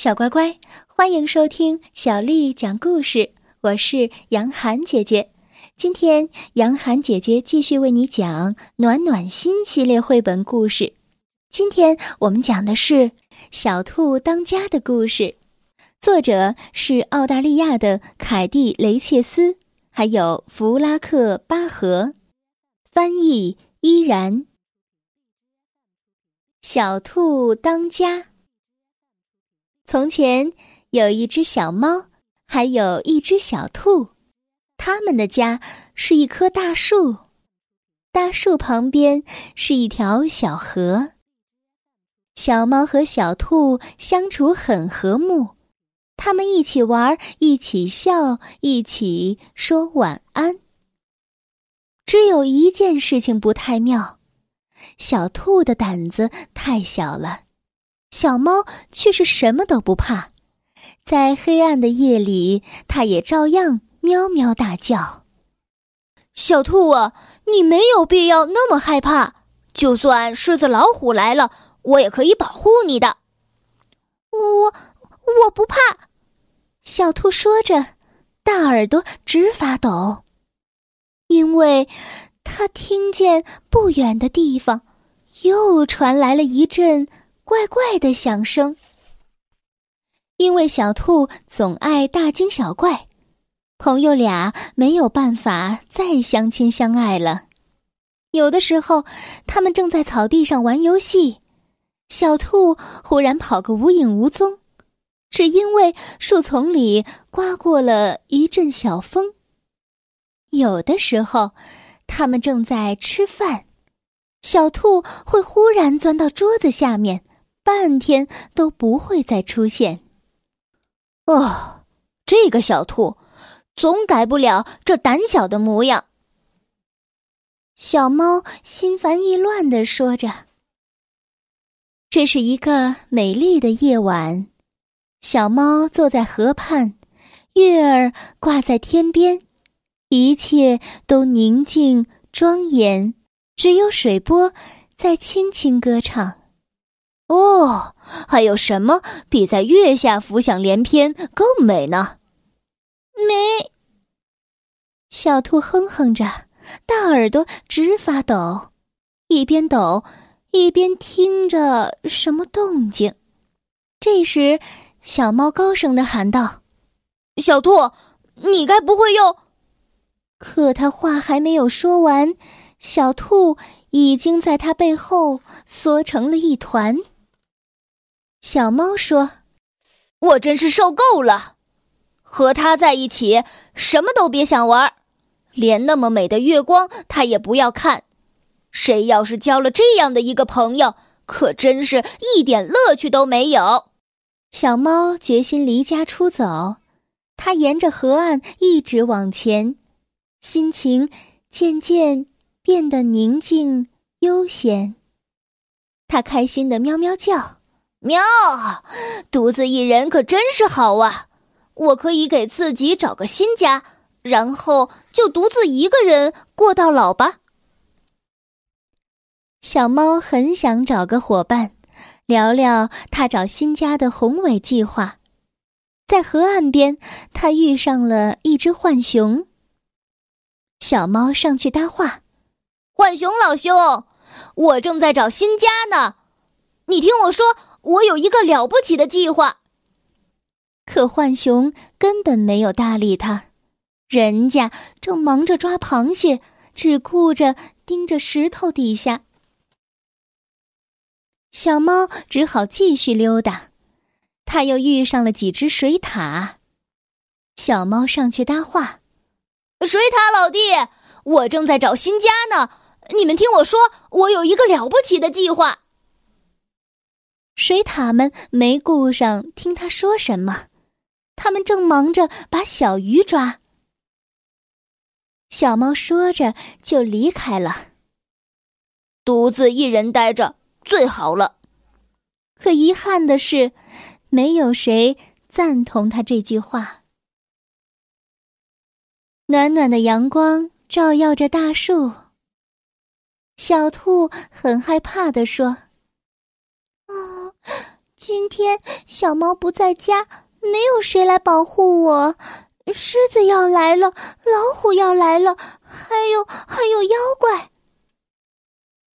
小乖乖，欢迎收听小丽讲故事。我是杨涵姐姐，今天杨涵姐姐继续为你讲《暖暖心》系列绘本故事。今天我们讲的是《小兔当家》的故事，作者是澳大利亚的凯蒂·雷切斯，还有弗拉克·巴赫，翻译依然。小兔当家。从前有一只小猫，还有一只小兔，他们的家是一棵大树，大树旁边是一条小河。小猫和小兔相处很和睦，他们一起玩，一起笑，一起说晚安。只有一件事情不太妙，小兔的胆子太小了。小猫却是什么都不怕，在黑暗的夜里，它也照样喵喵大叫。小兔啊，你没有必要那么害怕，就算狮子、老虎来了，我也可以保护你的。我我不怕。小兔说着，大耳朵直发抖，因为它听见不远的地方又传来了一阵。怪怪的响声。因为小兔总爱大惊小怪，朋友俩没有办法再相亲相爱了。有的时候，他们正在草地上玩游戏，小兔忽然跑个无影无踪，只因为树丛里刮过了一阵小风。有的时候，他们正在吃饭，小兔会忽然钻到桌子下面。半天都不会再出现。哦，这个小兔总改不了这胆小的模样。小猫心烦意乱的说着。这是一个美丽的夜晚，小猫坐在河畔，月儿挂在天边，一切都宁静庄严，只有水波在轻轻歌唱。哦，还有什么比在月下浮想联翩更美呢？美。小兔哼哼着，大耳朵直发抖，一边抖一边听着什么动静。这时，小猫高声的喊道：“小兔，你该不会又……”可他话还没有说完，小兔已经在他背后缩成了一团。小猫说：“我真是受够了，和他在一起什么都别想玩，连那么美的月光他也不要看。谁要是交了这样的一个朋友，可真是一点乐趣都没有。”小猫决心离家出走，它沿着河岸一直往前，心情渐渐变得宁静悠闲。它开心的喵喵叫。喵，独自一人可真是好啊！我可以给自己找个新家，然后就独自一个人过到老吧。小猫很想找个伙伴，聊聊它找新家的宏伟计划。在河岸边，它遇上了一只浣熊。小猫上去搭话：“浣熊老兄，我正在找新家呢，你听我说。”我有一个了不起的计划，可浣熊根本没有搭理他，人家正忙着抓螃蟹，只顾着盯着石头底下。小猫只好继续溜达，它又遇上了几只水獭。小猫上去搭话：“水獭老弟，我正在找新家呢，你们听我说，我有一个了不起的计划。”水獭们没顾上听他说什么，他们正忙着把小鱼抓。小猫说着就离开了。独自一人待着最好了。可遗憾的是，没有谁赞同他这句话。暖暖的阳光照耀着大树。小兔很害怕的说。今天小猫不在家，没有谁来保护我。狮子要来了，老虎要来了，还有还有妖怪。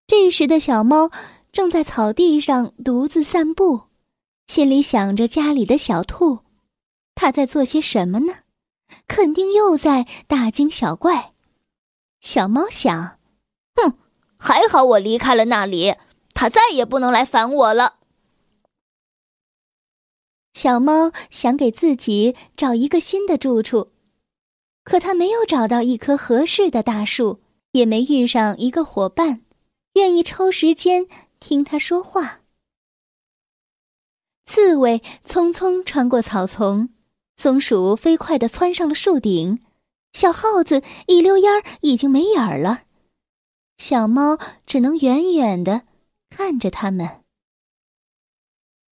这时的小猫正在草地上独自散步，心里想着家里的小兔，它在做些什么呢？肯定又在大惊小怪。小猫想：“哼，还好我离开了那里，它再也不能来烦我了。”小猫想给自己找一个新的住处，可它没有找到一棵合适的大树，也没遇上一个伙伴，愿意抽时间听它说话。刺猬匆匆穿过草丛，松鼠飞快地窜上了树顶，小耗子一溜烟儿已经没影儿了。小猫只能远远地看着它们。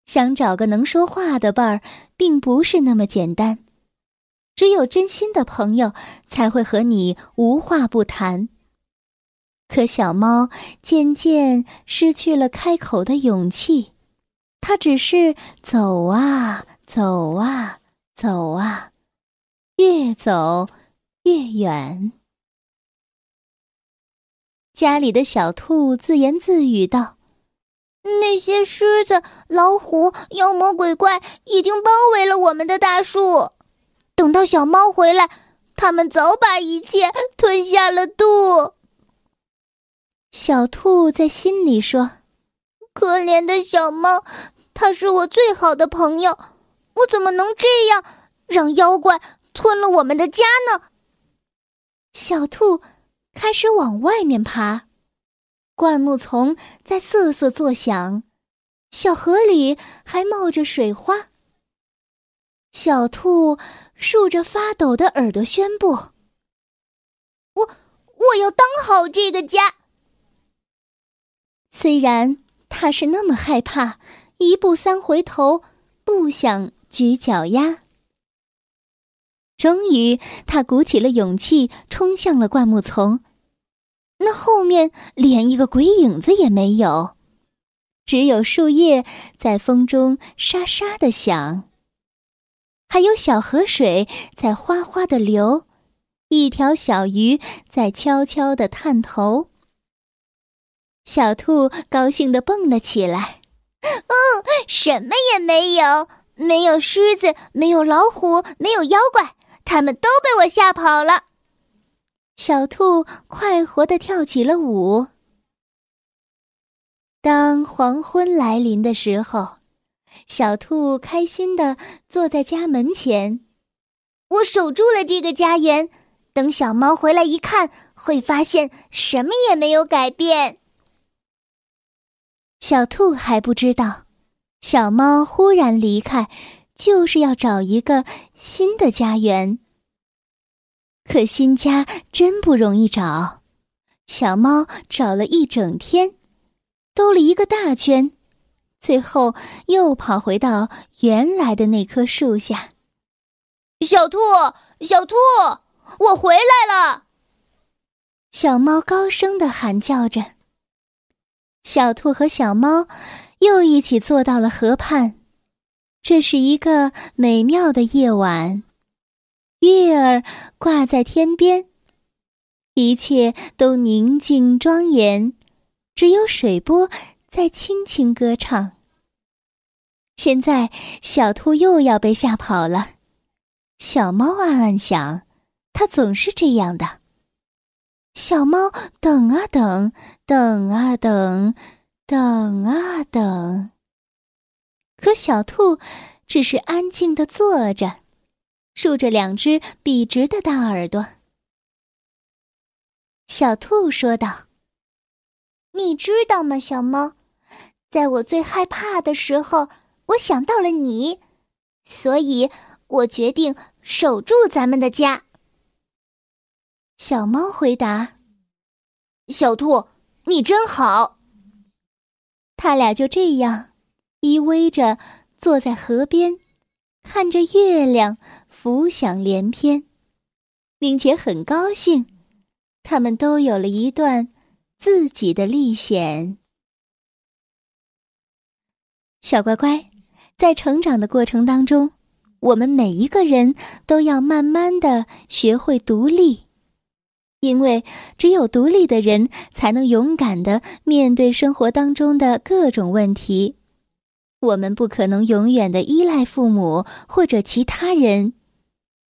想找个能说话的伴儿，并不是那么简单。只有真心的朋友才会和你无话不谈。可小猫渐渐失去了开口的勇气，它只是走啊走啊走啊，越走越远。家里的小兔自言自语道。那些狮子、老虎、妖魔鬼怪已经包围了我们的大树。等到小猫回来，他们早把一切吞下了肚。小兔在心里说：“可怜的小猫，它是我最好的朋友，我怎么能这样让妖怪吞了我们的家呢？”小兔开始往外面爬。灌木丛在瑟瑟作响，小河里还冒着水花。小兔竖着发抖的耳朵宣布：“我我要当好这个家。”虽然他是那么害怕，一步三回头，不想举脚丫。终于，他鼓起了勇气，冲向了灌木丛。那后面连一个鬼影子也没有，只有树叶在风中沙沙的响，还有小河水在哗哗的流，一条小鱼在悄悄的探头。小兔高兴的蹦了起来：“嗯，什么也没有，没有狮子，没有老虎，没有妖怪，他们都被我吓跑了。”小兔快活的跳起了舞。当黄昏来临的时候，小兔开心的坐在家门前。我守住了这个家园，等小猫回来一看，会发现什么也没有改变。小兔还不知道，小猫忽然离开，就是要找一个新的家园。可新家真不容易找，小猫找了一整天，兜了一个大圈，最后又跑回到原来的那棵树下。小兔，小兔，我回来了！小猫高声的喊叫着。小兔和小猫又一起坐到了河畔，这是一个美妙的夜晚。月儿挂在天边，一切都宁静庄严，只有水波在轻轻歌唱。现在，小兔又要被吓跑了。小猫暗暗想，它总是这样的。小猫等啊等，等啊等，等啊等，可小兔只是安静的坐着。竖着两只笔直的大耳朵，小兔说道：“你知道吗，小猫？在我最害怕的时候，我想到了你，所以我决定守住咱们的家。”小猫回答：“小兔，你真好。”他俩就这样依偎着坐在河边，看着月亮。浮想联翩，并且很高兴，他们都有了一段自己的历险。小乖乖，在成长的过程当中，我们每一个人都要慢慢的学会独立，因为只有独立的人才能勇敢的面对生活当中的各种问题。我们不可能永远的依赖父母或者其他人，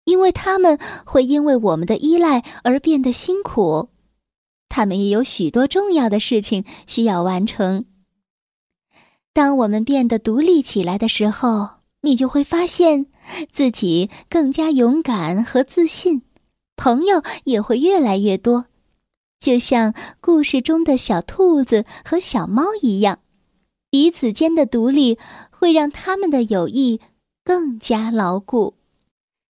因为他们会因为我们的依赖而变得辛苦，他们也有许多重要的事情需要完成。当我们变得独立起来的时候，你就会发现自己更加勇敢和自信，朋友也会越来越多，就像故事中的小兔子和小猫一样。彼此间的独立会让他们的友谊更加牢固。